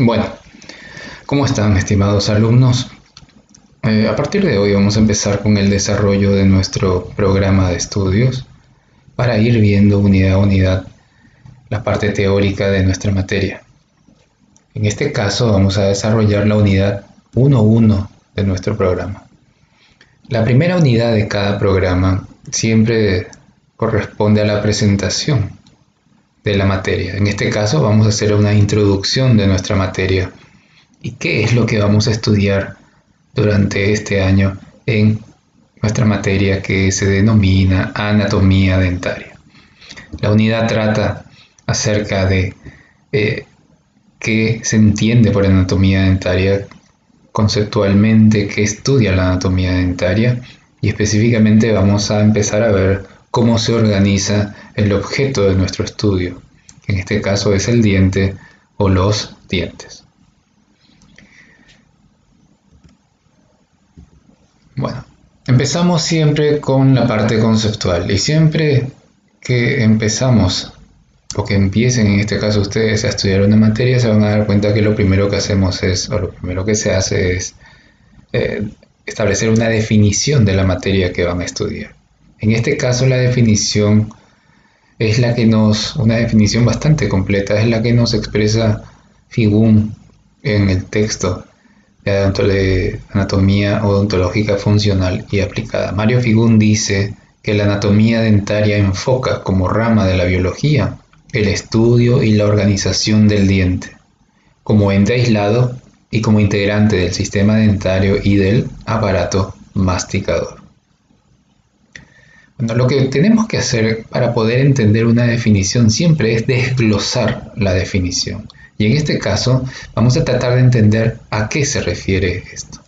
Bueno, ¿cómo están estimados alumnos? Eh, a partir de hoy vamos a empezar con el desarrollo de nuestro programa de estudios para ir viendo unidad a unidad la parte teórica de nuestra materia. En este caso vamos a desarrollar la unidad 1.1 de nuestro programa. La primera unidad de cada programa siempre corresponde a la presentación de la materia. En este caso vamos a hacer una introducción de nuestra materia y qué es lo que vamos a estudiar durante este año en nuestra materia que se denomina anatomía dentaria. La unidad trata acerca de eh, qué se entiende por anatomía dentaria conceptualmente, qué estudia la anatomía dentaria y específicamente vamos a empezar a ver cómo se organiza el objeto de nuestro estudio, que en este caso es el diente o los dientes. Bueno, empezamos siempre con la parte conceptual y siempre que empezamos o que empiecen en este caso ustedes a estudiar una materia se van a dar cuenta que lo primero que hacemos es, o lo primero que se hace es eh, establecer una definición de la materia que van a estudiar. En este caso la definición es la que nos, una definición bastante completa, es la que nos expresa Figún en el texto de anatomía odontológica funcional y aplicada. Mario Figún dice que la anatomía dentaria enfoca como rama de la biología el estudio y la organización del diente, como ente aislado y como integrante del sistema dentario y del aparato masticador. Lo que tenemos que hacer para poder entender una definición siempre es desglosar la definición. Y en este caso vamos a tratar de entender a qué se refiere esto.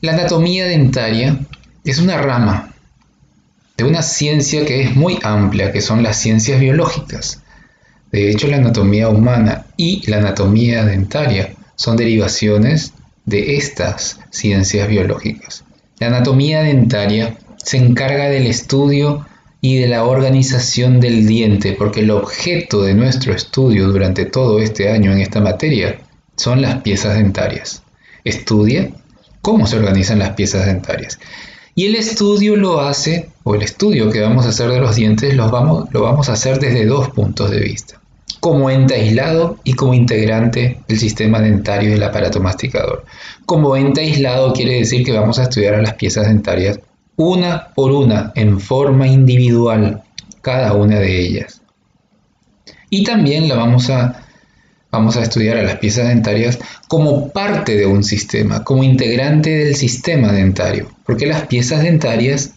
La anatomía dentaria es una rama de una ciencia que es muy amplia, que son las ciencias biológicas. De hecho, la anatomía humana y la anatomía dentaria son derivaciones de estas ciencias biológicas. La anatomía dentaria se encarga del estudio y de la organización del diente, porque el objeto de nuestro estudio durante todo este año en esta materia son las piezas dentarias. Estudia cómo se organizan las piezas dentarias. Y el estudio lo hace, o el estudio que vamos a hacer de los dientes, lo vamos, lo vamos a hacer desde dos puntos de vista. Como ente aislado y como integrante del sistema dentario y del aparato masticador. Como ente aislado quiere decir que vamos a estudiar a las piezas dentarias una por una, en forma individual, cada una de ellas. Y también la vamos a, vamos a estudiar a las piezas dentarias como parte de un sistema, como integrante del sistema dentario, porque las piezas dentarias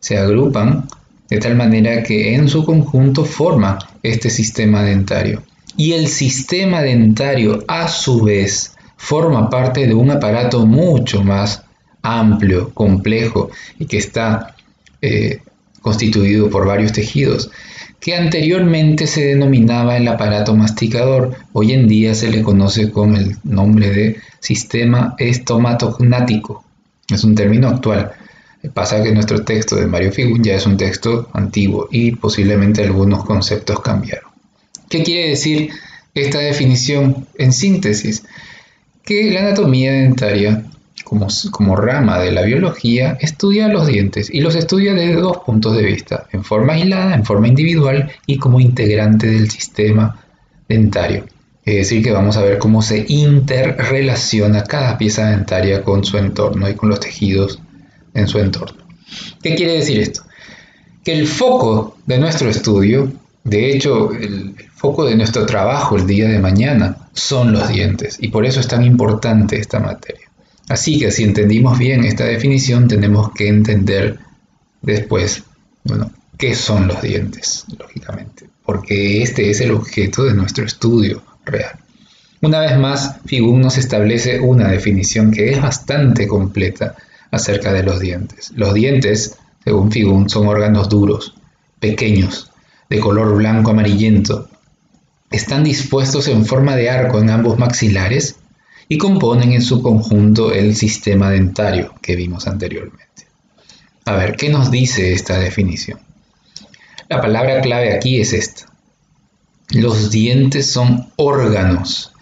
se agrupan de tal manera que en su conjunto forma este sistema dentario. Y el sistema dentario a su vez forma parte de un aparato mucho más amplio, complejo y que está eh, constituido por varios tejidos, que anteriormente se denominaba el aparato masticador, hoy en día se le conoce con el nombre de sistema estomatognático. Es un término actual. Pasa que nuestro texto de Mario Figun ya es un texto antiguo y posiblemente algunos conceptos cambiaron. ¿Qué quiere decir esta definición en síntesis? Que la anatomía dentaria como, rama de la biología, estudia los dientes y los estudia desde dos puntos de vista, en forma aislada, en forma individual y como integrante del sistema dentario. Es decir, que vamos a ver cómo se interrelaciona cada pieza dentaria con su entorno y con los tejidos en su entorno. ¿Qué quiere decir esto? Que el foco de nuestro estudio, de hecho, el foco de nuestro trabajo el día de mañana, son los dientes y por eso es tan importante esta materia. Así que si entendimos bien esta definición, tenemos que entender después, bueno, qué son los dientes, lógicamente, porque este es el objeto de nuestro estudio real. Una vez más, Figun nos establece una definición que es bastante completa acerca de los dientes. Los dientes, según Figun, son órganos duros, pequeños, de color blanco amarillento. Están dispuestos en forma de arco en ambos maxilares y componen en su conjunto el sistema dentario que vimos anteriormente. A ver, ¿qué nos dice esta definición? La palabra clave aquí es esta. Los dientes son órganos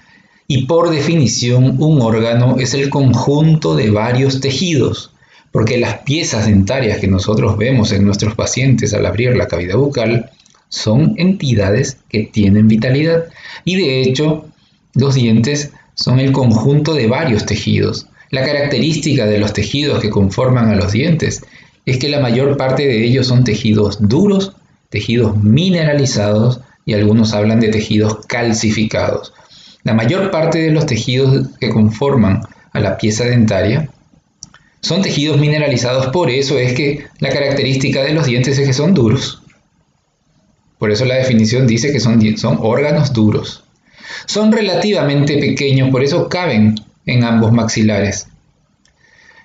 y por definición un órgano es el conjunto de varios tejidos, porque las piezas dentarias que nosotros vemos en nuestros pacientes al abrir la cavidad bucal son entidades que tienen vitalidad y de hecho los dientes son el conjunto de varios tejidos. La característica de los tejidos que conforman a los dientes es que la mayor parte de ellos son tejidos duros, tejidos mineralizados y algunos hablan de tejidos calcificados. La mayor parte de los tejidos que conforman a la pieza dentaria son tejidos mineralizados, por eso es que la característica de los dientes es que son duros. Por eso la definición dice que son, son órganos duros. Son relativamente pequeños, por eso caben en ambos maxilares.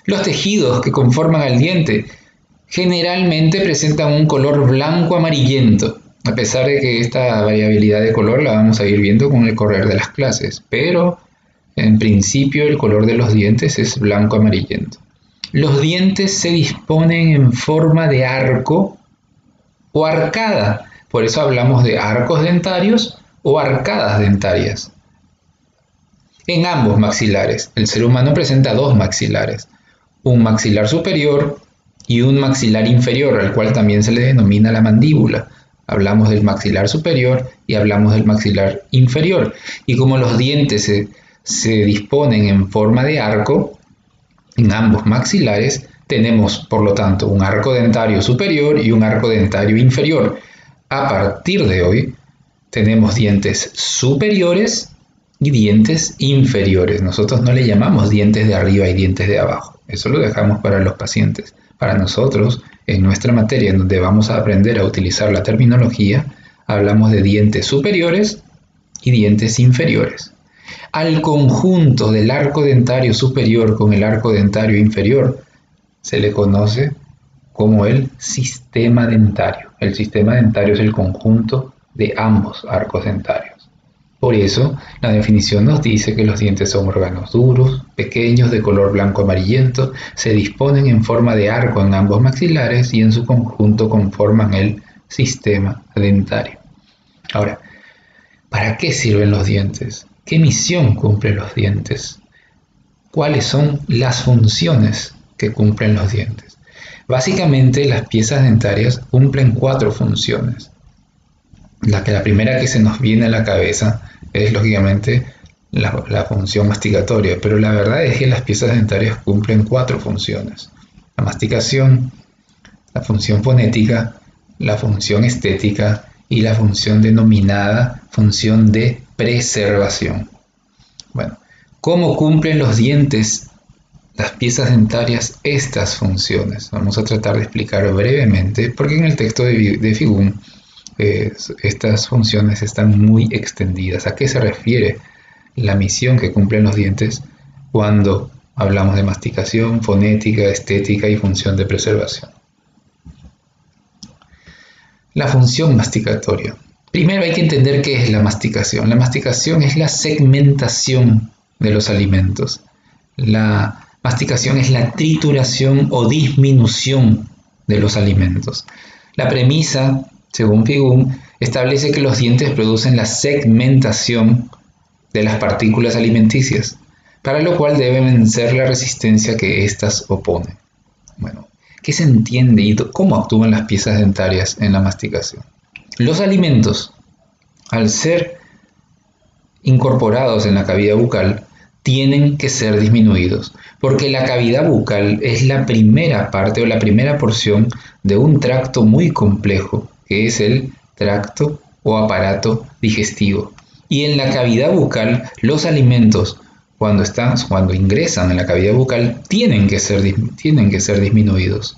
Los tejidos que conforman al diente generalmente presentan un color blanco amarillento, a pesar de que esta variabilidad de color la vamos a ir viendo con el correr de las clases, pero en principio el color de los dientes es blanco amarillento. Los dientes se disponen en forma de arco o arcada, por eso hablamos de arcos dentarios o arcadas dentarias en ambos maxilares. El ser humano presenta dos maxilares, un maxilar superior y un maxilar inferior, al cual también se le denomina la mandíbula. Hablamos del maxilar superior y hablamos del maxilar inferior. Y como los dientes se, se disponen en forma de arco, en ambos maxilares tenemos, por lo tanto, un arco dentario superior y un arco dentario inferior. A partir de hoy, tenemos dientes superiores y dientes inferiores. Nosotros no le llamamos dientes de arriba y dientes de abajo. Eso lo dejamos para los pacientes. Para nosotros, en nuestra materia, en donde vamos a aprender a utilizar la terminología, hablamos de dientes superiores y dientes inferiores. Al conjunto del arco dentario superior con el arco dentario inferior se le conoce como el sistema dentario. El sistema dentario es el conjunto de ambos arcos dentarios. Por eso, la definición nos dice que los dientes son órganos duros, pequeños, de color blanco amarillento, se disponen en forma de arco en ambos maxilares y en su conjunto conforman el sistema dentario. Ahora, ¿para qué sirven los dientes? ¿Qué misión cumplen los dientes? ¿Cuáles son las funciones que cumplen los dientes? Básicamente las piezas dentarias cumplen cuatro funciones. La, que, la primera que se nos viene a la cabeza es lógicamente la, función masticatoria, pero la verdad es que las piezas dentarias cumplen cuatro funciones. La masticación, la función fonética, la función estética y la función denominada función de preservación. Bueno, ¿cómo cumplen los dientes, las piezas dentarias, estas funciones? Vamos a tratar de explicar brevemente, porque en el texto de, de Figún estas funciones están muy extendidas. ¿A qué se refiere la misión que cumplen los dientes cuando hablamos de masticación, fonética, estética y función de preservación? La función masticatoria. Primero hay que entender qué es la masticación. La masticación es la segmentación de los alimentos. La masticación es la trituración o disminución de los alimentos. La premisa según Figún, establece que los dientes producen la segmentación de las partículas alimenticias, para lo cual deben vencer la resistencia que éstas oponen. Bueno, ¿qué se entiende y cómo actúan las piezas dentarias en la masticación? Los alimentos, al ser incorporados en la cavidad bucal, tienen que ser disminuidos, porque la cavidad bucal es la primera parte o la primera porción de un tracto muy complejo que es el tracto o aparato digestivo. Y en la cavidad bucal, los alimentos, cuando, están, cuando ingresan en la cavidad bucal, tienen que ser, tienen que ser disminuidos,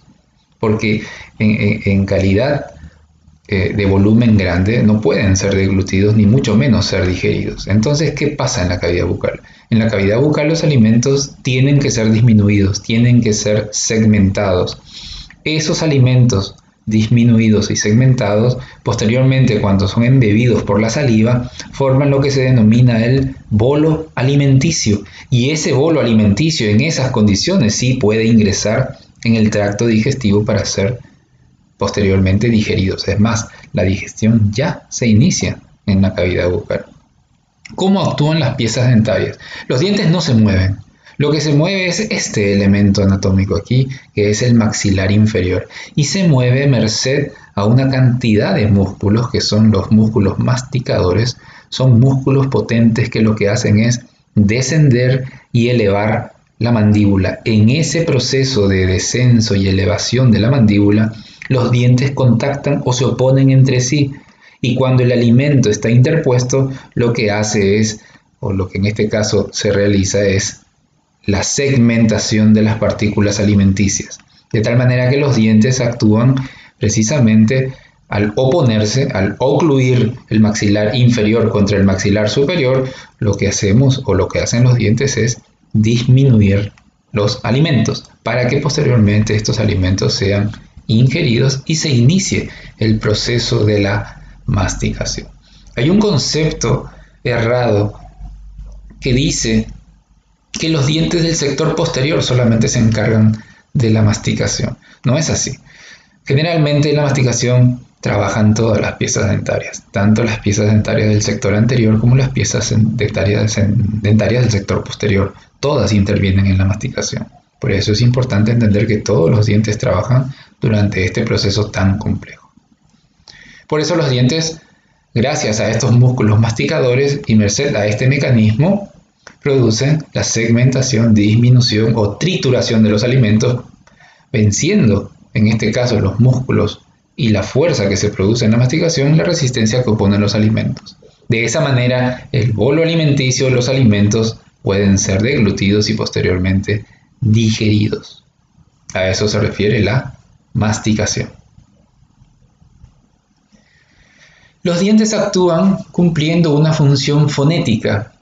porque en, calidad eh, de volumen grande no pueden ser deglutidos ni mucho menos ser digeridos. Entonces, ¿qué pasa en la cavidad bucal? En la cavidad bucal los alimentos tienen que ser disminuidos, tienen que ser segmentados. Esos alimentos disminuidos y segmentados, posteriormente cuando son embebidos por la saliva, forman lo que se denomina el bolo alimenticio. Y ese bolo alimenticio en esas condiciones sí puede ingresar en el tracto digestivo para ser posteriormente digeridos. Es más, la digestión ya se inicia en la cavidad bucal. ¿Cómo actúan las piezas dentarias? Los dientes no se mueven. Lo que se mueve es este elemento anatómico aquí, que es el maxilar inferior, y se mueve merced a una cantidad de músculos que son los músculos masticadores, son músculos potentes que lo que hacen es descender y elevar la mandíbula. En ese proceso de descenso y elevación de la mandíbula, los dientes contactan o se oponen entre sí y cuando el alimento está interpuesto, lo que hace es, o lo que en este caso se realiza es la segmentación de las partículas alimenticias, de tal manera que los dientes actúan precisamente al oponerse, al ocluir el maxilar inferior contra el maxilar superior, lo que hacemos o lo que hacen los dientes es disminuir los alimentos para que posteriormente estos alimentos sean ingeridos y se inicie el proceso de la masticación. Hay un concepto errado que dice que los dientes del sector posterior solamente se encargan de la masticación. No es así. Generalmente en la masticación trabajan todas las piezas dentarias, tanto las piezas dentarias del sector anterior como las piezas dentarias, dentarias del sector posterior. Todas intervienen en la masticación. Por eso es importante entender que todos los dientes trabajan durante este proceso tan complejo. Por eso los dientes, gracias a estos músculos masticadores y merced a este mecanismo, producen la segmentación, disminución o trituración de los alimentos, venciendo, en este caso, los músculos y la fuerza que se produce en la masticación, la resistencia que oponen los alimentos. De esa manera, el bolo alimenticio, los alimentos, pueden ser deglutidos y posteriormente digeridos. A eso se refiere la masticación. Los dientes actúan cumpliendo una función fonética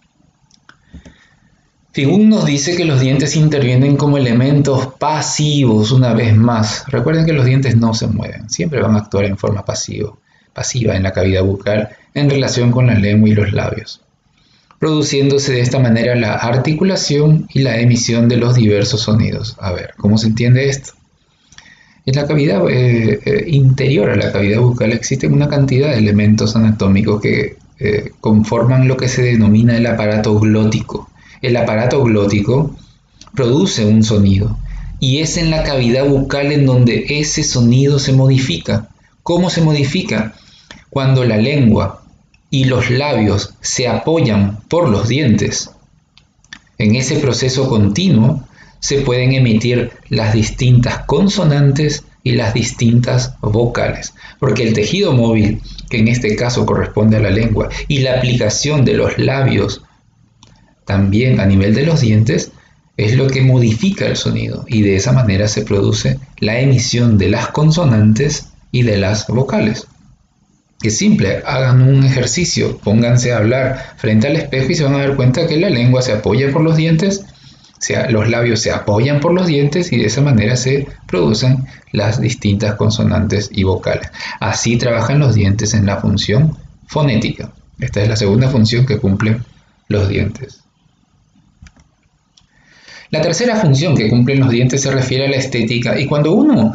Figun nos dice que los dientes intervienen como elementos pasivos una vez más. Recuerden que los dientes no se mueven, siempre van a actuar en forma pasiva, pasiva en la cavidad bucal en relación con la lengua y los labios, produciéndose de esta manera la articulación y la emisión de los diversos sonidos. A ver, ¿cómo se entiende esto? En la cavidad eh, eh, interior a la cavidad bucal existen una cantidad de elementos anatómicos que eh, conforman lo que se denomina el aparato glótico el aparato glótico produce un sonido y es en la cavidad bucal en donde ese sonido se modifica. ¿Cómo se modifica? Cuando la lengua y los labios se apoyan por los dientes. En ese proceso continuo se pueden emitir las distintas consonantes y las distintas vocales, porque el tejido móvil, que en este caso corresponde a la lengua, y la aplicación de los labios también a nivel de los dientes es lo que modifica el sonido y de esa manera se produce la emisión de las consonantes y de las vocales. Es simple, hagan un ejercicio, pónganse a hablar frente al espejo y se van a dar cuenta que la lengua se apoya por los dientes, sea, los labios se apoyan por los dientes y de esa manera se producen las distintas consonantes y vocales. Así trabajan los dientes en la función fonética. Esta es la segunda función que cumplen los dientes. La tercera función que cumplen los dientes se refiere a la estética y cuando uno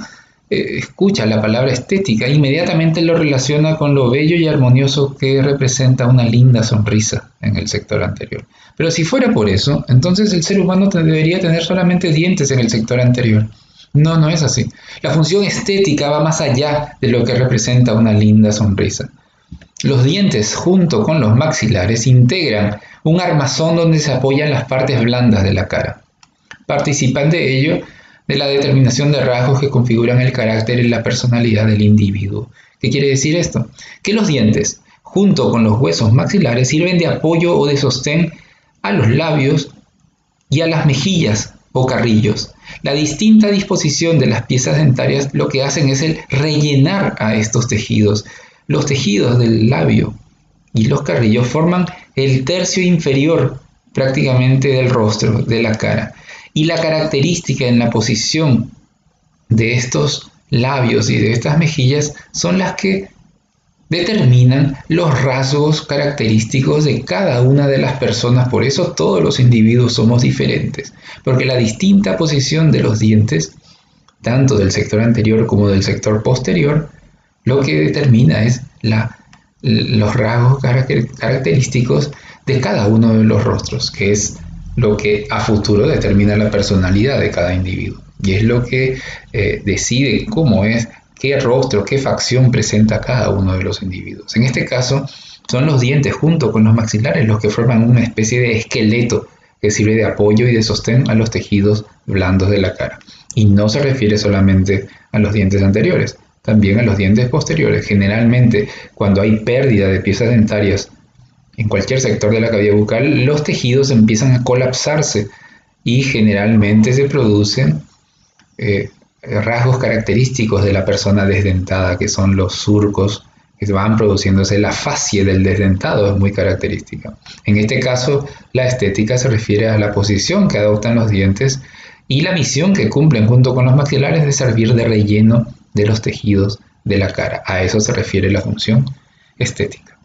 eh, escucha la palabra estética, inmediatamente lo relaciona con lo bello y armonioso que representa una linda sonrisa en el sector anterior. Pero si fuera por eso, entonces el ser humano debería tener solamente dientes en el sector anterior. No, no es así. La función estética va más allá de lo que representa una linda sonrisa. Los dientes, junto con los maxilares, integran un armazón donde se apoyan las partes blandas de la cara participan de ello de la determinación de rasgos que configuran el carácter y la personalidad del individuo. ¿Qué quiere decir esto? Que los dientes, junto con los huesos maxilares, sirven de apoyo o de sostén a los labios y a las mejillas o carrillos. La distinta disposición de las piezas dentarias lo que hacen es el rellenar a estos tejidos. Los tejidos del labio y los carrillos forman el tercio inferior prácticamente del rostro, de la cara y la característica en la posición de estos labios y de estas mejillas son las que determinan los rasgos característicos de cada una de las personas. Por eso todos los individuos somos diferentes, porque la distinta posición de los dientes, tanto del sector anterior como del sector posterior, lo que determina es los rasgos característicos de cada uno de los rostros, que es lo que a futuro determina la personalidad de cada individuo y es lo que eh, decide cómo es, qué rostro, qué facción presenta cada uno de los individuos. En este caso, son los dientes junto con los maxilares los que forman una especie de esqueleto que sirve de apoyo y de sostén a los tejidos blandos de la cara. Y no se refiere solamente a los dientes anteriores, también a los dientes posteriores. Generalmente, cuando hay pérdida de piezas dentarias en cualquier sector de la cavidad bucal, los tejidos empiezan a colapsarse y generalmente se producen eh, rasgos característicos de la persona desdentada, que son los surcos que van produciéndose. La fascia del desdentado es muy característica. En este caso, la estética se refiere a la posición que adoptan los dientes y la misión que cumplen junto con los maxilares de servir de relleno de los tejidos de la cara. A eso se refiere la función estética.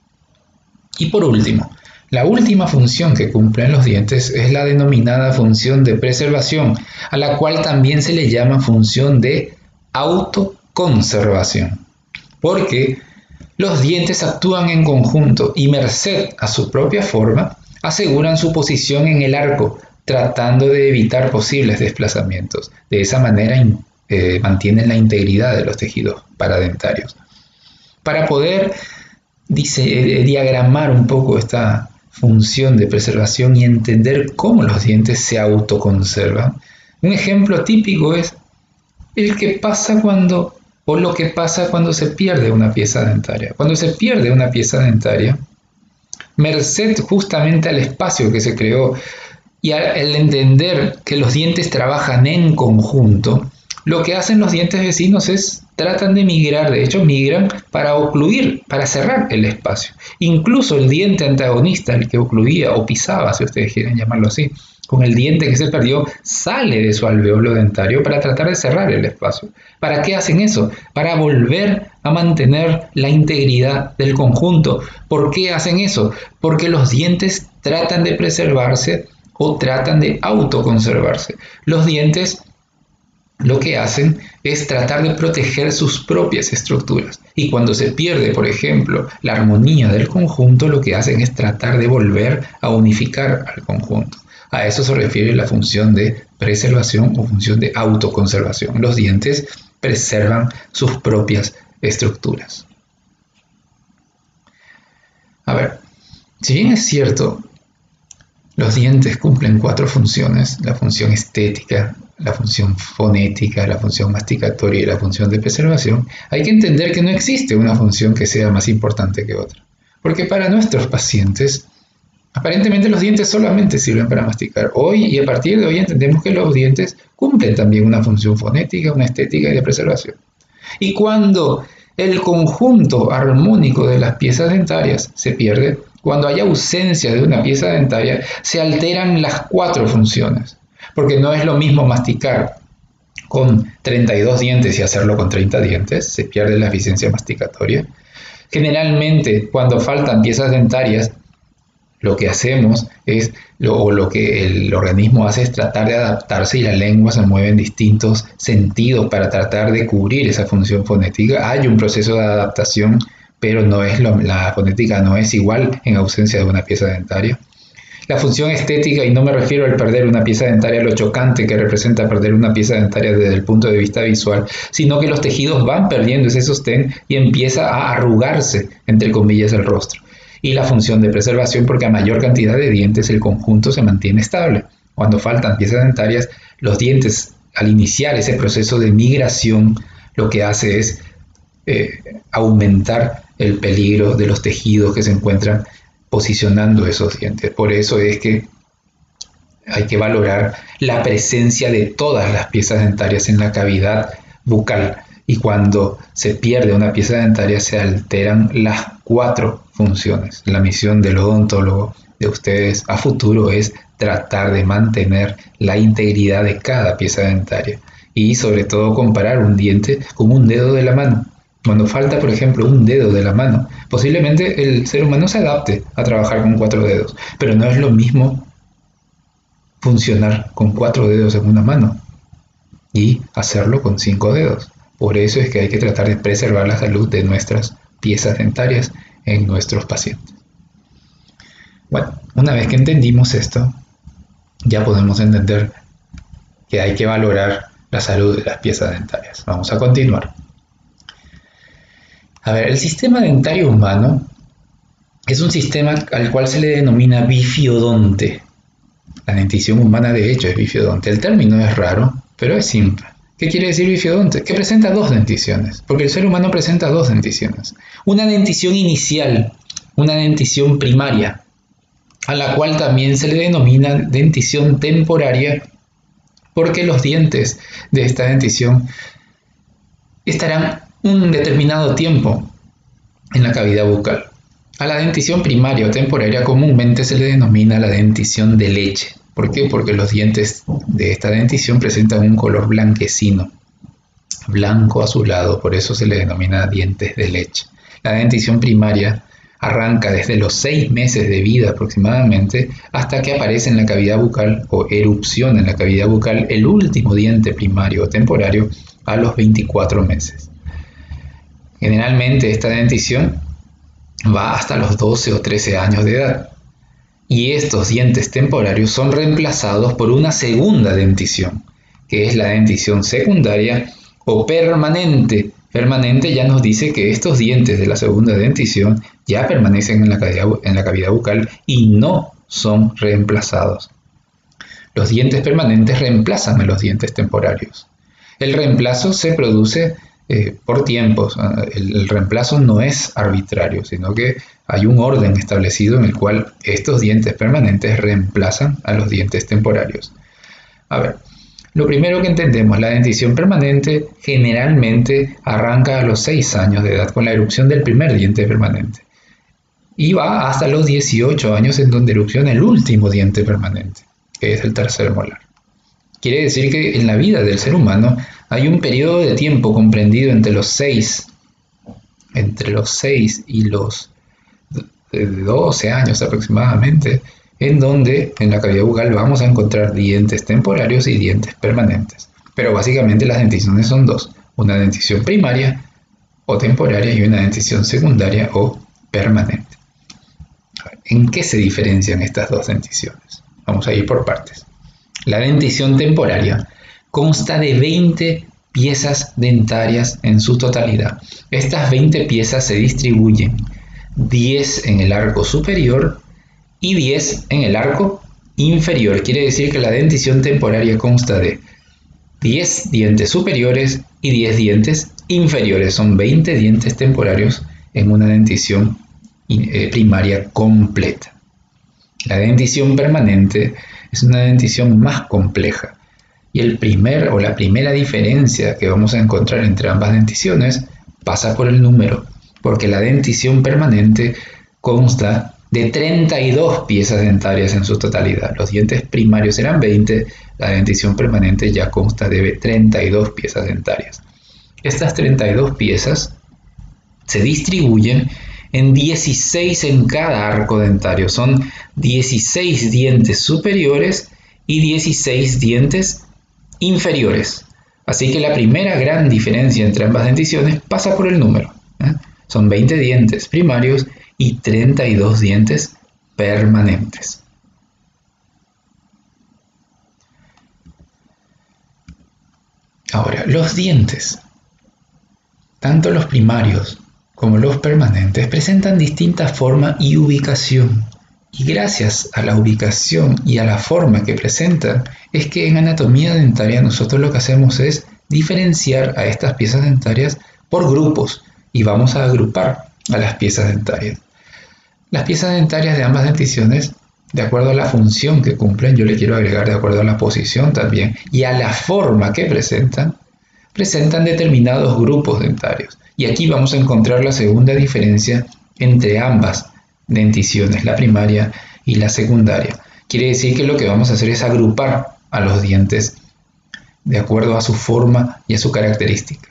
Y por último, la última función que cumplen los dientes es la denominada función de preservación, a la cual también se le llama función de autoconservación, porque los dientes actúan en conjunto y merced a su propia forma aseguran su posición en el arco, tratando de evitar posibles desplazamientos. De esa manera eh, mantienen la integridad de los tejidos paradentarios. Para poder dice, diagramar un poco esta función de preservación y entender cómo los dientes se autoconservan. Un ejemplo típico es el que pasa cuando, o lo que pasa cuando se pierde una pieza dentaria. Cuando se pierde una pieza dentaria, merced justamente al espacio que se creó y al entender que los dientes trabajan en conjunto, lo que hacen los dientes vecinos es tratan de migrar, de hecho migran para ocluir, para cerrar el espacio. Incluso el diente antagonista, el que ocluía o pisaba, si ustedes quieren llamarlo así, con el diente que se perdió, sale de su alveolo dentario para tratar de cerrar el espacio. ¿Para qué hacen eso? Para volver a mantener la integridad del conjunto. ¿Por qué hacen eso? Porque los dientes tratan de preservarse o tratan de autoconservarse. Los dientes lo que hacen es tratar de proteger sus propias estructuras. Y cuando se pierde, por ejemplo, la armonía del conjunto, lo que hacen es tratar de volver a unificar al conjunto. A eso se refiere la función de preservación o función de autoconservación. Los dientes preservan sus propias estructuras. A ver, si bien es cierto, los dientes cumplen cuatro funciones, la función estética, la función fonética, la función masticatoria y la función de preservación, hay que entender que no existe una función que sea más importante que otra. Porque para nuestros pacientes, aparentemente los dientes solamente sirven para masticar. Hoy y a partir de hoy entendemos que los dientes cumplen también una función fonética, una estética y de preservación. Y cuando el conjunto armónico de las piezas dentarias se pierde, cuando hay ausencia de una pieza dentaria, se alteran las cuatro funciones porque no es lo mismo masticar con 32 dientes y hacerlo con 30 dientes, se pierde la eficiencia masticatoria. Generalmente, cuando faltan piezas dentarias, lo que hacemos es, o lo que el organismo hace es tratar de adaptarse y la lengua se mueve en distintos sentidos para tratar de cubrir esa función fonética. Hay un proceso de adaptación, pero no es la fonética no es igual en ausencia de una pieza dentaria. La función estética, y no me refiero al perder una pieza dentaria, lo chocante que representa perder una pieza dentaria desde el punto de vista visual, sino que los tejidos van perdiendo ese sostén y empieza a arrugarse, entre comillas, el rostro. Y la función de preservación, porque a mayor cantidad de dientes el conjunto se mantiene estable. Cuando faltan piezas dentarias, los dientes, al iniciar ese proceso de migración, lo que hace es eh, aumentar el peligro de los tejidos que se encuentran posicionando esos dientes. Por eso es que hay que valorar la presencia de todas las piezas dentarias en la cavidad bucal y cuando se pierde una pieza dentaria se alteran las cuatro funciones. La misión del odontólogo de ustedes a futuro es tratar de mantener la integridad de cada pieza dentaria y sobre todo comparar un diente con un dedo de la mano. Cuando falta, por ejemplo, un dedo de la mano, posiblemente el ser humano se adapte a trabajar con cuatro dedos, pero no es lo mismo funcionar con cuatro dedos en una mano y hacerlo con cinco dedos. Por eso es que hay que tratar de preservar la salud de nuestras piezas dentarias en nuestros pacientes. Bueno, una vez que entendimos esto, ya podemos entender que hay que valorar la salud de las piezas dentarias. Vamos a continuar. A ver, el sistema dentario humano es un sistema al cual se le denomina bifiodonte. La dentición humana de hecho es bifiodonte. El término es raro, pero es simple. ¿Qué quiere decir bifiodonte? Que presenta dos denticiones, porque el ser humano presenta dos denticiones. Una dentición inicial, una dentición primaria, a la cual también se le denomina dentición temporaria, porque los dientes de esta dentición estarán un determinado tiempo en la cavidad bucal. A la dentición primaria o temporaria comúnmente se le denomina la dentición de leche. ¿Por qué? Porque los dientes de esta dentición presentan un color blanquecino, blanco azulado, por eso se le denomina dientes de leche. La dentición primaria arranca desde los 6 meses de vida aproximadamente hasta que aparece en la cavidad bucal o erupción en la cavidad bucal el último diente primario o temporario a los 24 meses. Generalmente esta dentición va hasta los 12 o 13 años de edad y estos dientes temporarios son reemplazados por una segunda dentición, que es la dentición secundaria o permanente. Permanente ya nos dice que estos dientes de la segunda dentición ya permanecen en la cavidad, en la cavidad bucal y no son reemplazados. Los dientes permanentes reemplazan a los dientes temporarios. El reemplazo se produce eh, por tiempos. Ah, el, reemplazo no es arbitrario, sino que hay un orden establecido en el cual estos dientes permanentes reemplazan a los dientes temporarios. A ver, lo primero que entendemos, la dentición permanente generalmente arranca a los 6 años de edad con la erupción del primer diente permanente y va hasta los 18 años en donde erupciona el último diente permanente, que es el tercer molar. Quiere decir que en la vida del ser humano hay un periodo de tiempo comprendido entre los 6, entre los 6 y los 12 años aproximadamente, en donde en la cavidad bucal vamos a encontrar dientes temporarios y dientes permanentes. Pero básicamente las denticiones son dos, una dentición primaria o temporaria y una dentición secundaria o permanente. ¿En qué se diferencian estas dos denticiones? Vamos a ir por partes. La dentición temporaria consta de 20 piezas dentarias en su totalidad. Estas 20 piezas se distribuyen 10 en el arco superior y 10 en el arco inferior. Quiere decir que la dentición temporaria consta de 10 dientes superiores y 10 dientes inferiores. Son 20 dientes temporarios en una dentición eh, primaria completa. La dentición permanente es una dentición más compleja y el primer o la primera diferencia que vamos a encontrar entre ambas denticiones pasa por el número, porque la dentición permanente consta de 32 piezas dentarias en su totalidad. Los dientes primarios eran 20, la dentición permanente ya consta de 32 piezas dentarias. Estas 32 piezas se distribuyen en 16 en cada arco dentario. Son 16 dientes superiores y 16 dientes inferiores. Así que la primera gran diferencia entre ambas denticiones pasa por el número. ¿eh? Son 20 dientes primarios y 32 dientes permanentes. Ahora, los dientes, tanto los primarios como los permanentes, presentan distinta forma y ubicación. Y gracias a la ubicación y a la forma que presentan, es que en anatomía dentaria nosotros lo que hacemos es diferenciar a estas piezas dentarias por grupos y vamos a agrupar a las piezas dentarias. Las piezas dentarias de ambas denticiones, de acuerdo a la función que cumplen, yo le quiero agregar de acuerdo a la posición también, y a la forma que presentan, presentan determinados grupos dentarios. Y aquí vamos a encontrar la segunda diferencia entre ambas denticiones, la primaria y la secundaria. Quiere decir que lo que vamos a hacer es agrupar a los dientes de acuerdo a su forma y a su característica.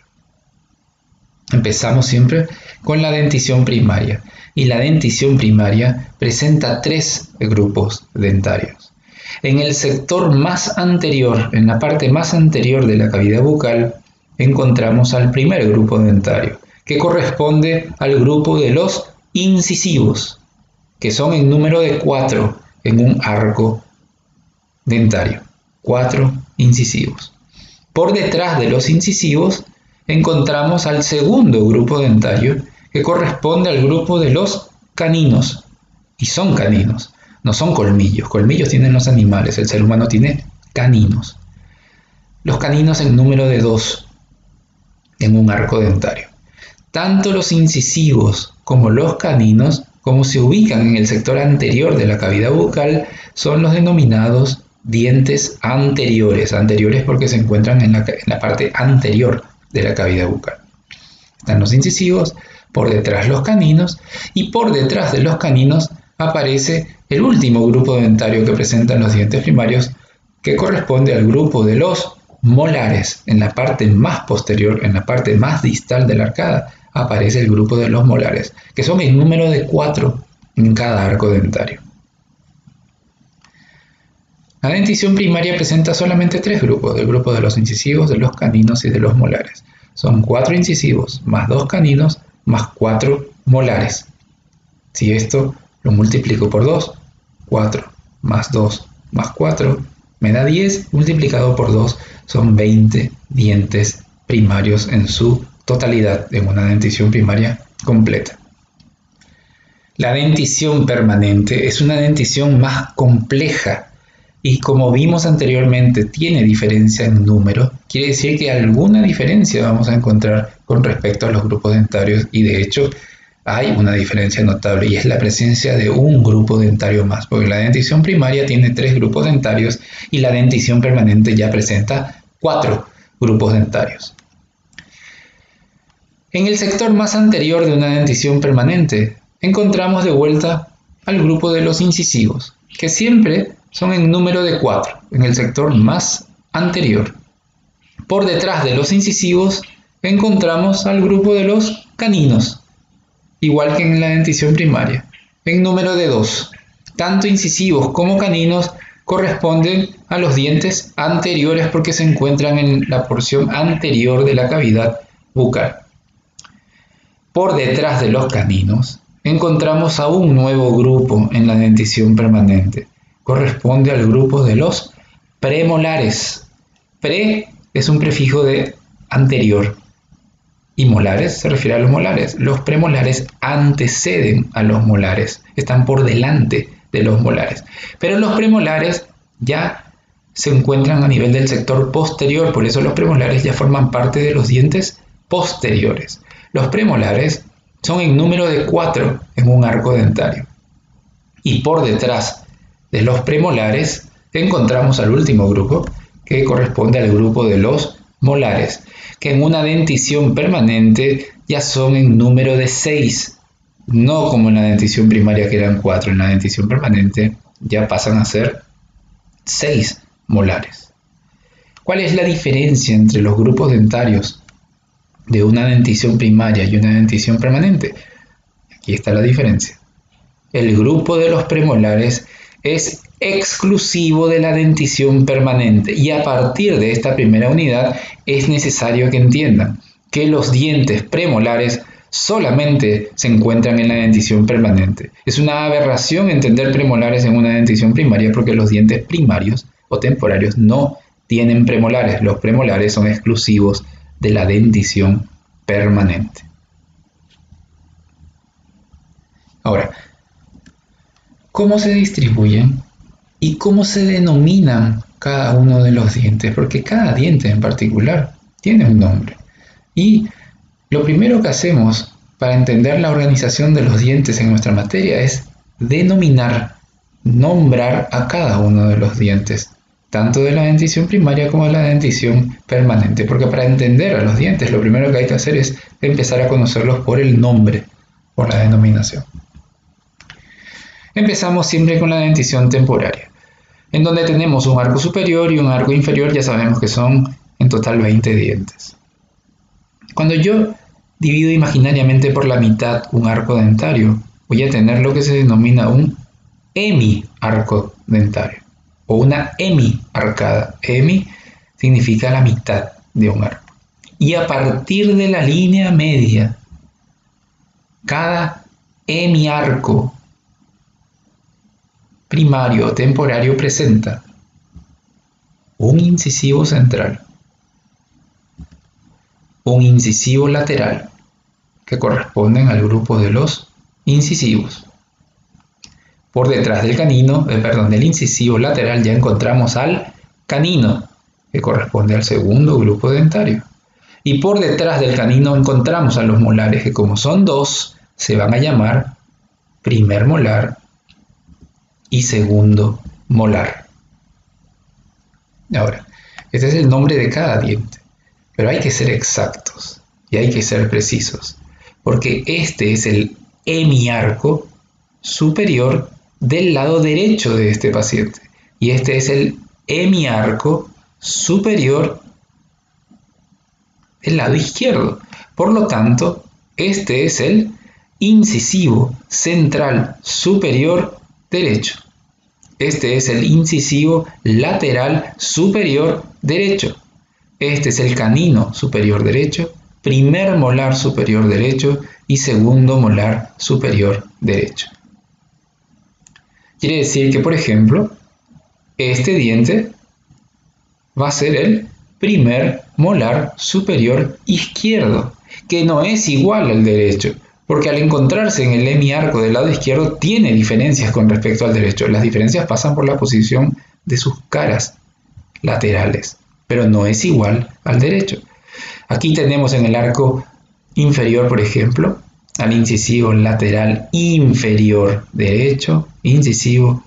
Empezamos siempre con la dentición primaria y la dentición primaria presenta tres grupos dentarios. En el sector más anterior, en la parte más anterior de la cavidad bucal, encontramos al primer grupo dentario, que corresponde al grupo de los incisivos, que son en número de cuatro en un arco dentario. Cuatro incisivos. Por detrás de los incisivos encontramos al segundo grupo dentario que corresponde al grupo de los caninos. Y son caninos, no son colmillos. Colmillos tienen los animales, el ser humano tiene caninos. Los caninos en número de dos en un arco dentario. Tanto los incisivos como los caninos, como se ubican en el sector anterior de la cavidad bucal, son los denominados dientes anteriores. Anteriores porque se encuentran en la, parte anterior de la cavidad bucal. Están los incisivos, por detrás los caninos y por detrás de los caninos aparece el último grupo dentario que presentan los dientes primarios que corresponde al grupo de los molares. En la parte más posterior, en la parte más distal de la arcada, aparece el grupo de los molares, que son el número de cuatro en cada arco dentario. La dentición primaria presenta solamente tres grupos, el grupo de los incisivos, de los caninos y de los molares. Son cuatro incisivos más dos caninos más cuatro molares. Si esto lo multiplico por 2, 4 más 2 más 4 me da 10 multiplicado por 2 son 20 dientes primarios en su totalidad en una dentición primaria completa. La dentición permanente es una dentición más compleja y como vimos anteriormente tiene diferencia en número, quiere decir que alguna diferencia vamos a encontrar con respecto a los grupos dentarios y de hecho hay una diferencia notable y es la presencia de un grupo dentario más, porque la dentición primaria tiene tres grupos dentarios y la dentición permanente ya presenta cuatro grupos dentarios. En el sector más anterior de una dentición permanente encontramos de vuelta al grupo de los incisivos, que siempre son en número de cuatro, en el sector más anterior. Por detrás de los incisivos encontramos al grupo de los caninos, igual que en la dentición primaria, en número de 2. Tanto incisivos como caninos corresponden a los dientes anteriores porque se encuentran en la porción anterior de la cavidad bucal. Por detrás de los caninos encontramos a un nuevo grupo en la dentición permanente. Corresponde al grupo de los premolares. Pre es un prefijo de anterior y molares se refiere a los molares. Los premolares anteceden a los molares, están por delante de los molares. Pero los premolares ya se encuentran a nivel del sector posterior, por eso los premolares ya forman parte de los dientes posteriores. Los premolares son en número de cuatro en un arco dentario. Y por detrás de los premolares encontramos al último grupo, que corresponde al grupo de los molares que en una dentición permanente ya son en número de 6, no como en la dentición primaria que eran 4, en la dentición permanente ya pasan a ser 6 molares. ¿Cuál es la diferencia entre los grupos dentarios de una dentición primaria y una dentición permanente? Aquí está la diferencia. El grupo de los premolares es exclusivo de la dentición permanente y a partir de esta primera unidad es necesario que entiendan que los dientes premolares solamente se encuentran en la dentición permanente. Es una aberración entender premolares en una dentición primaria porque los dientes primarios o temporarios no tienen premolares. Los premolares son exclusivos de la dentición permanente. Ahora, ¿cómo se distribuyen y cómo se denominan cada uno de los dientes, porque cada diente en particular tiene un nombre. Y lo primero que hacemos para entender la organización de los dientes en nuestra materia es denominar, nombrar a cada uno de los dientes, tanto de la dentición primaria como de la dentición permanente, porque para entender a los dientes lo primero que hay que hacer es empezar a conocerlos por el nombre, por la denominación. Empezamos siempre con la dentición temporaria en donde tenemos un arco superior y un arco inferior, ya sabemos que son en total 20 dientes. Cuando yo divido imaginariamente por la mitad un arco dentario, voy a tener lo que se denomina un hemi-arco dentario o una hemi-arcada. Hemi significa la mitad de un arco. Y a partir de la línea media, cada hemiarco primario temporario presenta un incisivo central, un incisivo lateral, que corresponden al grupo de los incisivos. Por detrás del canino, eh, perdón, del incisivo lateral ya encontramos al canino, que corresponde al segundo grupo dentario. Y por detrás del canino encontramos a los molares, que como son dos, se van a llamar primer molar y segundo molar. Ahora, este es el nombre de cada diente, pero hay que ser exactos y hay que ser precisos, porque este es el hemiarco superior del lado derecho de este paciente y este es el hemiarco superior del lado izquierdo. Por lo tanto, este es el incisivo central superior derecho. Este es el incisivo lateral superior derecho. Este es el canino superior derecho, primer molar superior derecho y segundo molar superior derecho. Quiere decir que, por ejemplo, este diente va a ser el primer molar superior izquierdo, que no es igual al derecho, porque al encontrarse en el hemiarco del lado izquierdo tiene diferencias con respecto al derecho. Las diferencias pasan por la posición de sus caras laterales, pero no es igual al derecho. Aquí tenemos en el arco inferior, por ejemplo, al incisivo lateral inferior derecho, incisivo,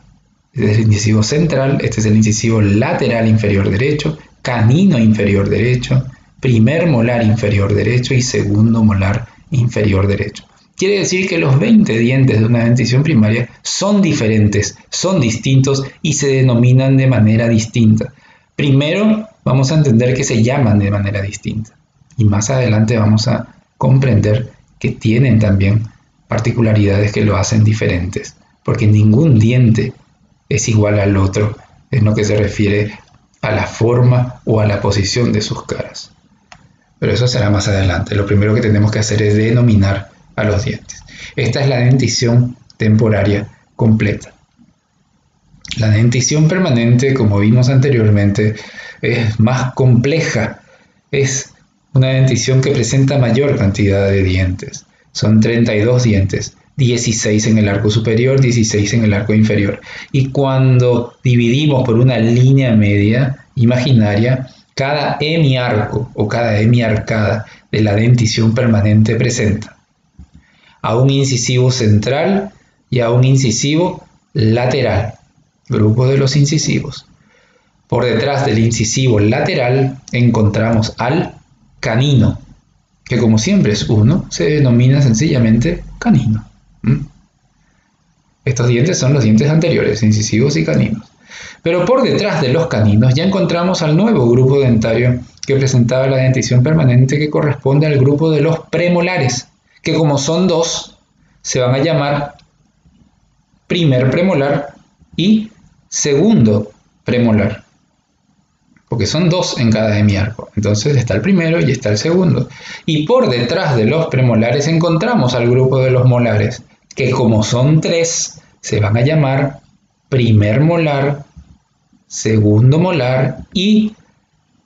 este es el incisivo central, este es el incisivo lateral inferior derecho, canino inferior derecho, primer molar inferior derecho y segundo molar inferior derecho. Quiere decir que los 20 dientes de una dentición primaria son diferentes, son distintos y se denominan de manera distinta. Primero vamos a entender que se llaman de manera distinta y más adelante vamos a comprender tienen también particularidades que lo hacen diferentes, porque ningún diente es igual al otro en lo que se refiere a la forma o a la posición de sus caras. Pero eso será más adelante. Lo primero que tenemos que hacer es denominar a los dientes. Esta es la dentición temporaria completa. La dentición permanente, como vimos anteriormente, es más compleja. Es una dentición que presenta mayor cantidad de dientes. Son 32 dientes, 16 en el arco superior, 16 en el arco inferior. Y cuando dividimos por una línea media imaginaria, cada hemiarco o cada hemiarcada de la dentición permanente presenta a un incisivo central y a un incisivo lateral, grupo de los incisivos. Por detrás del incisivo lateral encontramos al canino, que como siempre es uno, se denomina sencillamente canino. Estos dientes son los dientes anteriores, incisivos y caninos. Pero por detrás de los caninos ya encontramos al nuevo grupo dentario que presentaba la dentición permanente que corresponde al grupo de los premolares, que como son dos, se van a llamar primer premolar y segundo premolar porque son dos en cada hemiarco. Entonces está el primero y está el segundo. Y por detrás de los premolares encontramos al grupo de los molares, que como son tres, se van a llamar primer molar, segundo molar y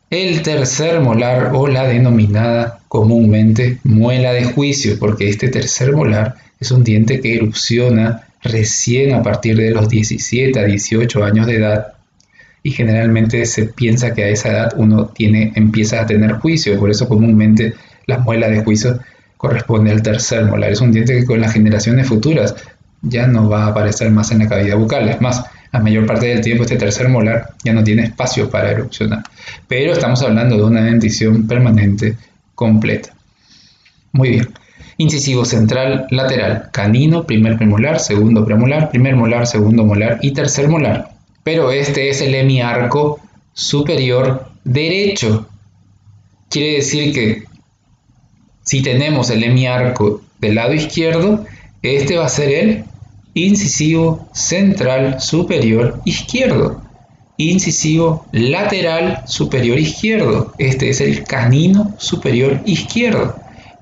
el tercer molar o la denominada comúnmente muela de juicio, porque este tercer molar es un diente que erupciona recién a partir de los 17 a 18 años de edad y generalmente se piensa que a esa edad uno tiene, empieza a tener juicio, y por eso comúnmente la muela de juicio corresponde al tercer molar. Es un diente que con las generaciones futuras ya no va a aparecer más en la cavidad bucal. Es más, la mayor parte del tiempo este tercer molar ya no tiene espacio para erupcionar. Pero estamos hablando de una dentición permanente completa. Muy bien. Incisivo central lateral, canino, primer premolar, segundo premolar, primer molar, segundo molar y tercer molar pero este es el hemiarco superior derecho. Quiere decir que si tenemos el hemiarco del lado izquierdo, este va a ser el incisivo central superior izquierdo. Incisivo lateral superior izquierdo. Este es el canino superior izquierdo.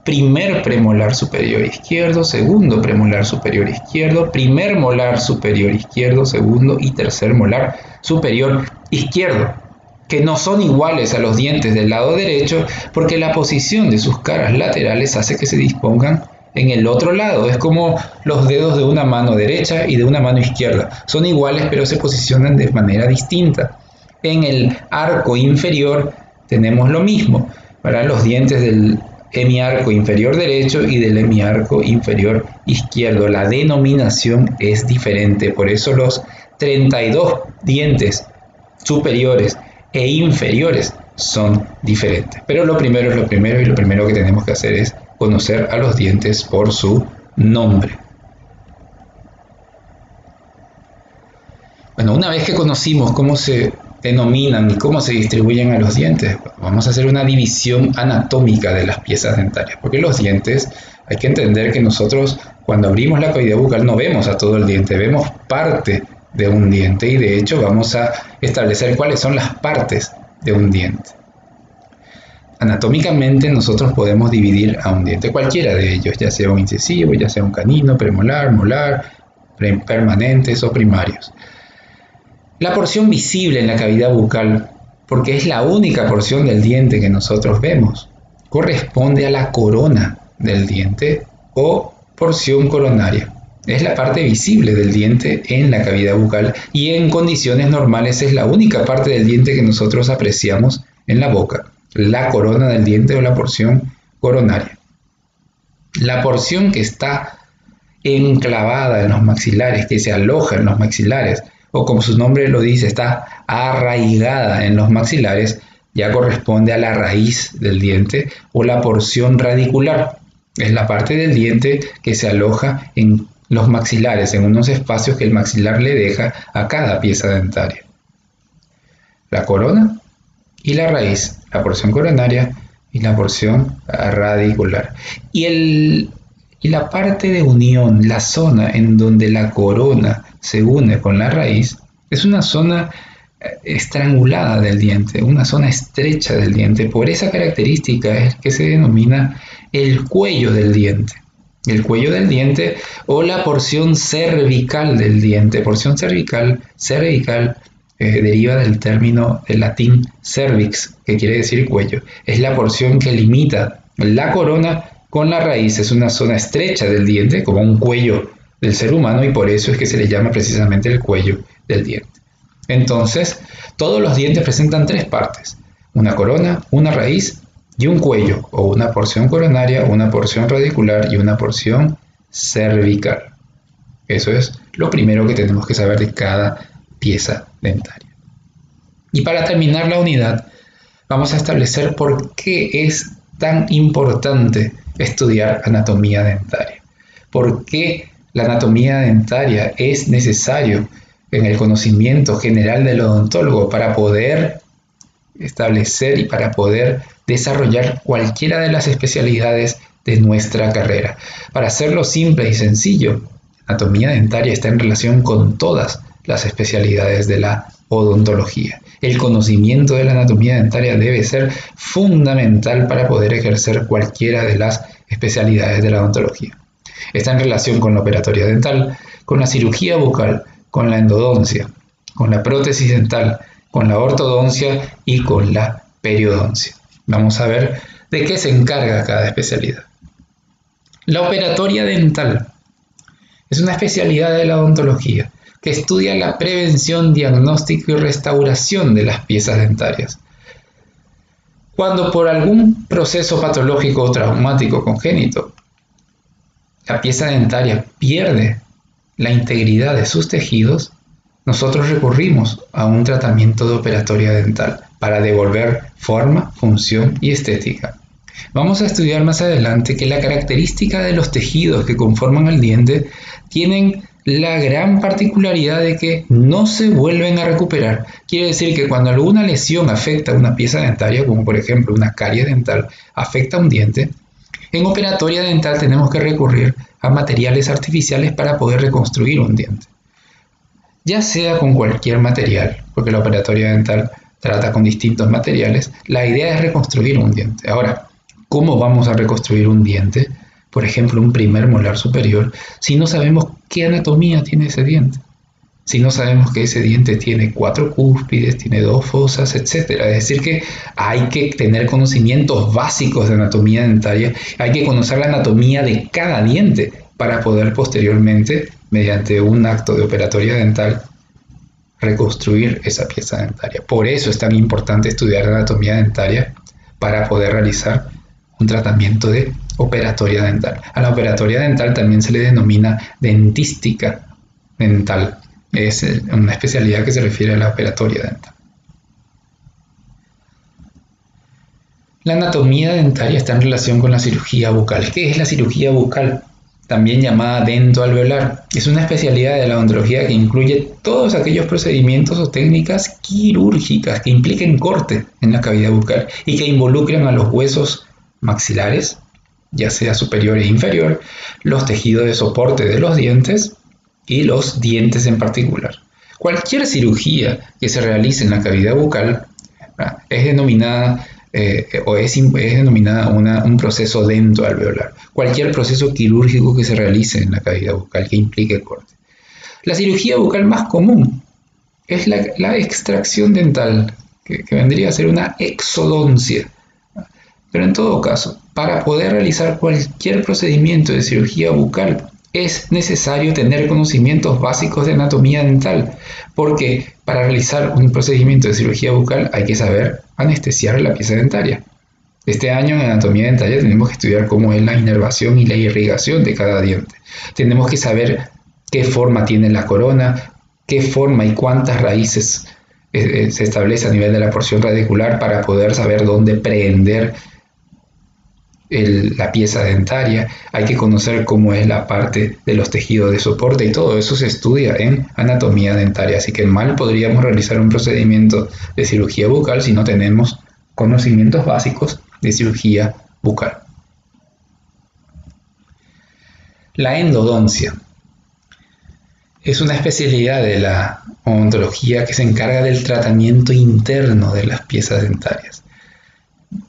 Primer premolar superior izquierdo, segundo premolar superior izquierdo, primer molar superior izquierdo, segundo y tercer molar superior izquierdo, que no son iguales a los dientes del lado derecho porque la posición de sus caras laterales hace que se dispongan en el otro lado. Es como los dedos de una mano derecha y de una mano izquierda. Son iguales pero se posicionan de manera distinta. En el arco inferior tenemos lo mismo. Para los dientes del hemiarco inferior derecho y del hemiarco inferior izquierdo. La denominación es diferente, por eso los 32 dientes superiores e inferiores son diferentes. Pero lo primero es lo primero y lo primero que tenemos que hacer es conocer a los dientes por su nombre. Bueno, una vez que conocimos cómo se denominan y cómo se distribuyen a los dientes. Vamos a hacer una división anatómica de las piezas dentarias, porque los dientes hay que entender que nosotros cuando abrimos la cavidad bucal no vemos a todo el diente, vemos parte de un diente y de hecho vamos a establecer cuáles son las partes de un diente. Anatómicamente nosotros podemos dividir a un diente, cualquiera de ellos, ya sea un incisivo, ya sea un canino, premolar, molar, permanentes o primarios. La porción visible en la cavidad bucal, porque es la única porción del diente que nosotros vemos, corresponde a la corona del diente o porción coronaria. Es la parte visible del diente en la cavidad bucal y en condiciones normales es la única parte del diente que nosotros apreciamos en la boca, la corona del diente o la porción coronaria. La porción que está enclavada en los maxilares, que se aloja en los maxilares, o como su nombre lo dice, está arraigada en los maxilares, ya corresponde a la raíz del diente o la porción radicular. Es la parte del diente que se aloja en los maxilares, en unos espacios que el maxilar le deja a cada pieza dentaria. La corona y la raíz, la porción coronaria y la porción radicular. Y, el, y la parte de unión, la zona en donde la corona se une con la raíz, es una zona eh, estrangulada del diente, una zona estrecha del diente. Por esa característica es que se denomina el cuello del diente. El cuello del diente o la porción cervical del diente. Porción cervical, cervical eh, deriva del término del latín cervix, que quiere decir cuello. Es la porción que limita la corona con la raíz. Es una zona estrecha del diente, como un cuello del ser humano y por eso es que se le llama precisamente el cuello del diente. Entonces, todos los dientes presentan tres partes, una corona, una raíz y un cuello, o una porción coronaria, una porción radicular y una porción cervical. Eso es lo primero que tenemos que saber de cada pieza dentaria. Y para terminar la unidad, vamos a establecer por qué es tan importante estudiar anatomía dentaria. ¿Por qué la anatomía dentaria es necesario en el conocimiento general del odontólogo para poder establecer y para poder desarrollar cualquiera de las especialidades de nuestra carrera. Para hacerlo simple y sencillo, anatomía dentaria está en relación con todas las especialidades de la odontología. El conocimiento de la anatomía dentaria debe ser fundamental para poder ejercer cualquiera de las especialidades de la odontología. Está en relación con la operatoria dental, con la cirugía bucal, con la endodoncia, con la prótesis dental, con la ortodoncia y con la periodoncia. Vamos a ver de qué se encarga cada especialidad. La operatoria dental es una especialidad de la odontología que estudia la prevención, diagnóstico y restauración de las piezas dentarias. Cuando por algún proceso patológico o traumático congénito la pieza dentaria pierde la integridad de sus tejidos, nosotros recurrimos a un tratamiento de operatoria dental para devolver forma, función y estética. Vamos a estudiar más adelante que la característica de los tejidos que conforman el diente tienen la gran particularidad de que no se vuelven a recuperar. Quiere decir que cuando alguna lesión afecta a una pieza dentaria, como por ejemplo una carie dental afecta a un diente, en operatoria dental tenemos que recurrir a materiales artificiales para poder reconstruir un diente. Ya sea con cualquier material, porque la operatoria dental trata con distintos materiales, la idea es reconstruir un diente. Ahora, cómo vamos a reconstruir un diente, por ejemplo, un primer molar superior, si no sabemos qué anatomía tiene ese diente? Si no sabemos que ese diente tiene cuatro cúspides, tiene dos fosas, etc. Es decir, que hay que tener conocimientos básicos de anatomía dentaria, hay que conocer la anatomía de cada diente para poder posteriormente, mediante un acto de operatoria dental, reconstruir esa pieza dentaria. Por eso es tan importante estudiar anatomía dentaria para poder realizar un tratamiento de operatoria dental. A la operatoria dental también se le denomina dentística dental. Es una especialidad que se refiere a la operatoria dental. La anatomía dentaria está en relación con la cirugía bucal. ¿Qué es la cirugía bucal? También llamada dentoalveolar. Es una especialidad de la odontología que incluye todos aquellos procedimientos o técnicas quirúrgicas que impliquen corte en la cavidad bucal y que involucren a los huesos maxilares, ya sea superior e inferior, los tejidos de soporte de los dientes y los dientes en particular. Cualquier cirugía que se realice en la cavidad bucal es denominada eh, o es, denominada un proceso dentoalveolar. Cualquier proceso quirúrgico que se realice en la cavidad bucal que implique corte. La cirugía bucal más común es la, extracción dental, que vendría a ser una exodoncia. Pero en todo caso, para poder realizar cualquier procedimiento de cirugía bucal, es necesario tener conocimientos básicos de anatomía dental, porque para realizar un procedimiento de cirugía bucal hay que saber anestesiar la pieza dentaria. Este año en anatomía dentaria tenemos que estudiar cómo es la inervación y la irrigación de cada diente. Tenemos que saber qué forma tiene la corona, qué forma y cuántas raíces eh, eh, se establece a nivel de la porción radicular para poder saber dónde la pieza dentaria, hay que conocer cómo es la parte de los tejidos de soporte y todo eso se estudia en anatomía dentaria. Así que mal podríamos realizar un procedimiento de cirugía bucal si no tenemos conocimientos básicos de cirugía bucal. La endodoncia es una especialidad de la odontología que se encarga del tratamiento interno de las piezas dentarias.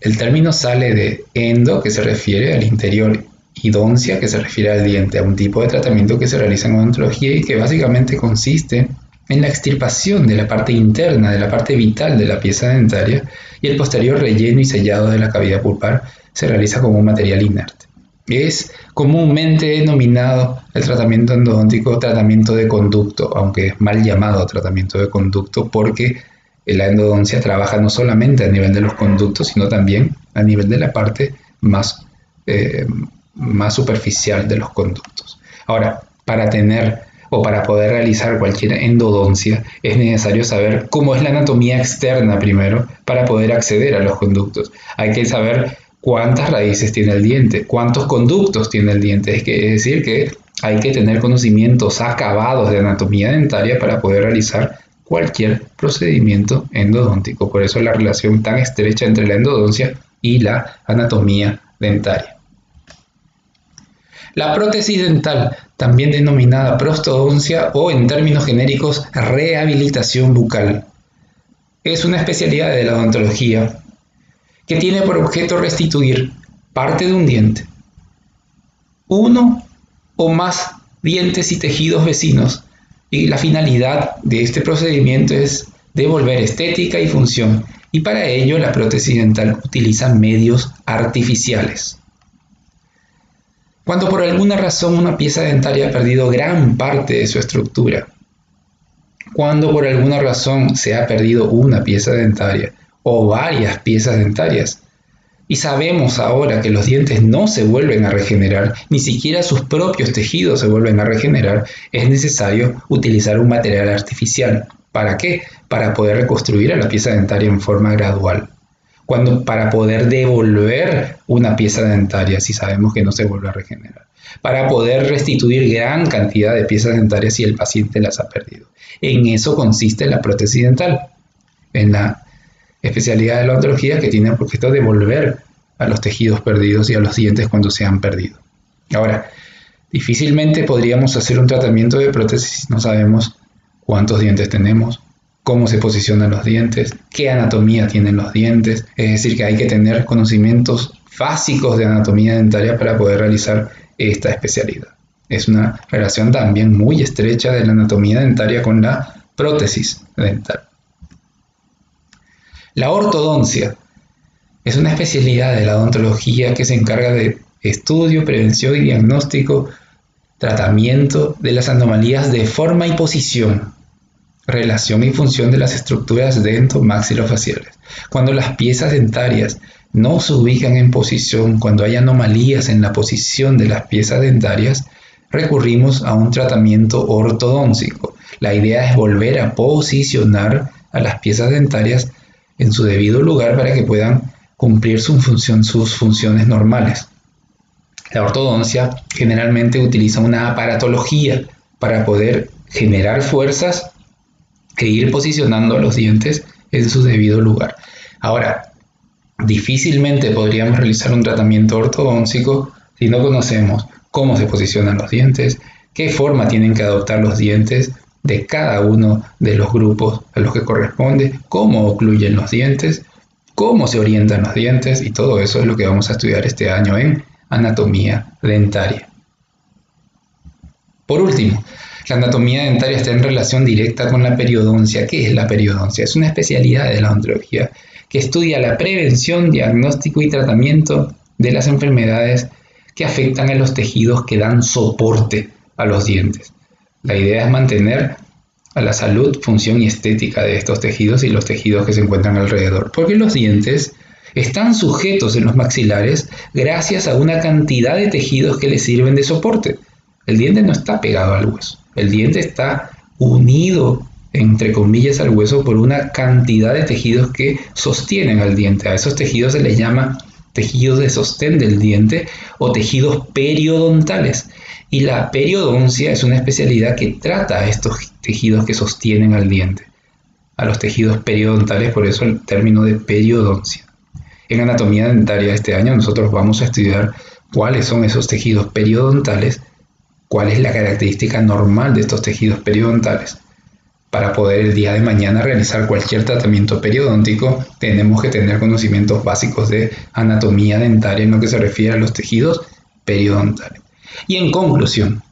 El término sale de endo, que se refiere al interior, y doncia, que se refiere al diente, a un tipo de tratamiento que se realiza en odontología y que básicamente consiste en la extirpación de la parte interna, de la parte vital de la pieza dentaria, y el posterior relleno y sellado de la cavidad pulpar se realiza como un material inerte. Es comúnmente denominado el tratamiento endodóntico tratamiento de conducto, aunque es mal llamado tratamiento de conducto porque la endodoncia trabaja no solamente a nivel de los conductos, sino también a nivel de la parte más, eh, más superficial de los conductos. Ahora, para tener o para poder realizar cualquier endodoncia es necesario saber cómo es la anatomía externa primero para poder acceder a los conductos. Hay que saber cuántas raíces tiene el diente, cuántos conductos tiene el diente. Es, que, es decir, que hay que tener conocimientos acabados de anatomía dentaria para poder realizar cualquier procedimiento endodóntico. Por eso la relación tan estrecha entre la endodoncia y la anatomía dentaria. La prótesis dental, también denominada prostodoncia o en términos genéricos rehabilitación bucal, es una especialidad de la odontología que tiene por objeto restituir parte de un diente, uno o más dientes y tejidos vecinos y la finalidad de este procedimiento es devolver estética y función y para ello la prótesis dental utiliza medios artificiales. Cuando por alguna razón una pieza dentaria ha perdido gran parte de su estructura, cuando por alguna razón se ha perdido una pieza dentaria o varias piezas dentarias, y sabemos ahora que los dientes no se vuelven a regenerar, ni siquiera sus propios tejidos se vuelven a regenerar, es necesario utilizar un material artificial. ¿Para qué? Para poder reconstruir a la pieza dentaria en forma gradual. Cuando, para poder devolver una pieza dentaria si sabemos que no se vuelve a regenerar. Para poder restituir gran cantidad de piezas dentarias si el paciente las ha perdido. En eso consiste la prótesis dental. En la especialidad de la odontología que tiene por objeto devolver a los tejidos perdidos y a los dientes cuando se han perdido. Ahora, difícilmente podríamos hacer un tratamiento de prótesis si no sabemos cuántos dientes tenemos, cómo se posicionan los dientes, qué anatomía tienen los dientes, es decir, que hay que tener conocimientos básicos de anatomía dentaria para poder realizar esta especialidad. Es una relación también muy estrecha de la anatomía dentaria con la prótesis dental. La ortodoncia es una especialidad de la odontología que se encarga de estudio, prevención y diagnóstico, tratamiento de las anomalías de forma y posición, relación y función de las estructuras dento-maxilofaciales. Cuando las piezas dentarias no se ubican en posición, cuando hay anomalías en la posición de las piezas dentarias, recurrimos a un tratamiento ortodóntico. La idea es volver a posicionar a las piezas dentarias en su debido lugar para que puedan cumplir sus funciones normales. La ortodoncia generalmente utiliza una aparatología para poder generar fuerzas e ir posicionando los dientes en su debido lugar. Ahora, difícilmente podríamos realizar un tratamiento ortodóntico si no conocemos cómo se posicionan los dientes, qué forma tienen que adoptar los dientes de cada uno de los grupos a los que corresponde, cómo ocluyen los dientes, cómo se orientan los dientes y todo eso es lo que vamos a estudiar este año en anatomía dentaria. Por último, la anatomía dentaria está en relación directa con la periodoncia. ¿Qué es la periodoncia? Es una especialidad de la odontología que estudia la prevención, diagnóstico y tratamiento de las enfermedades que afectan a los tejidos que dan soporte a los dientes. La idea es mantener a la salud, función y estética de estos tejidos y los tejidos que se encuentran alrededor, porque los dientes están sujetos en los maxilares gracias a una cantidad de tejidos que les sirven de soporte. El diente no está pegado al hueso, el diente está unido entre comillas al hueso por una cantidad de tejidos que sostienen al diente. A esos tejidos se les llama tejidos de sostén del diente o tejidos periodontales. Y la periodoncia es una especialidad que trata a estos tejidos que sostienen al diente, a los tejidos periodontales, por eso el término de periodoncia. En anatomía dentaria este año nosotros vamos a estudiar cuáles son esos tejidos periodontales, cuál es la característica normal de estos tejidos periodontales. Para poder el día de mañana realizar cualquier tratamiento periodóntico, tenemos que tener conocimientos básicos de anatomía dentaria en lo que se refiere a los tejidos periodontales. Y en conclusión,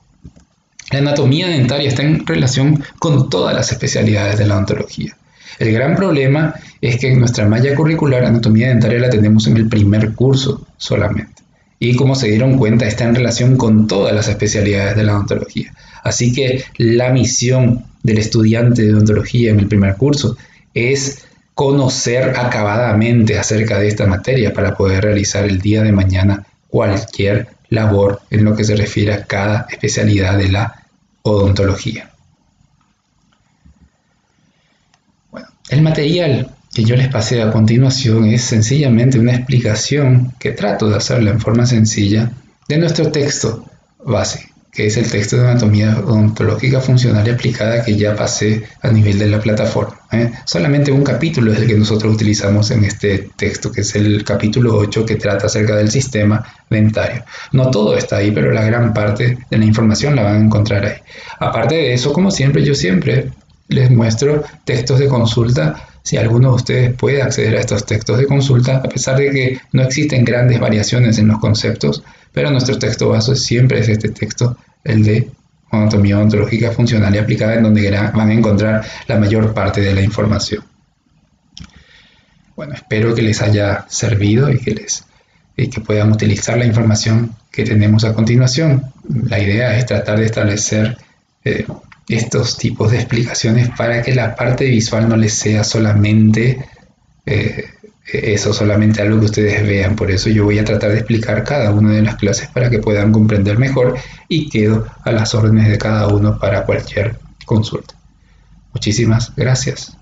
la anatomía dentaria está en relación con todas las especialidades de la odontología. El gran problema es que nuestra malla curricular anatomía dentaria la tenemos en el primer curso solamente. Y como se dieron cuenta, está en relación con todas las especialidades de la odontología. Así que la misión del estudiante de odontología en el primer curso es conocer acabadamente acerca de esta materia para poder realizar el día de mañana cualquier labor en lo que se refiere a cada especialidad de la odontología. Bueno, el material que yo les pasé a continuación es sencillamente una explicación que trato de hacerla en forma sencilla de nuestro texto base que es el texto de anatomía odontológica funcional y aplicada que ya pasé a nivel de la plataforma. ¿eh? Solamente un capítulo es el que nosotros utilizamos en este texto, que es el capítulo 8 que trata acerca del sistema dentario. No todo está ahí, pero la gran parte de la información la van a encontrar ahí. Aparte de eso, como siempre, yo siempre les muestro textos de consulta si alguno de ustedes puede acceder a estos textos de consulta, a pesar de que no existen grandes variaciones en los conceptos, pero nuestro texto base siempre es este texto, el de anatomía ontológica funcional y aplicada, en donde van a encontrar la mayor parte de la información. Bueno, espero que les haya servido y que, les, que puedan utilizar la información que tenemos a continuación. La idea es tratar de establecer eh, estos tipos de explicaciones para que la parte visual no les sea solamente eh, eso solamente algo que ustedes vean. Por eso yo voy a tratar de explicar cada una de las clases para que puedan comprender mejor y quedo a las órdenes de cada uno para cualquier consulta. Muchísimas gracias.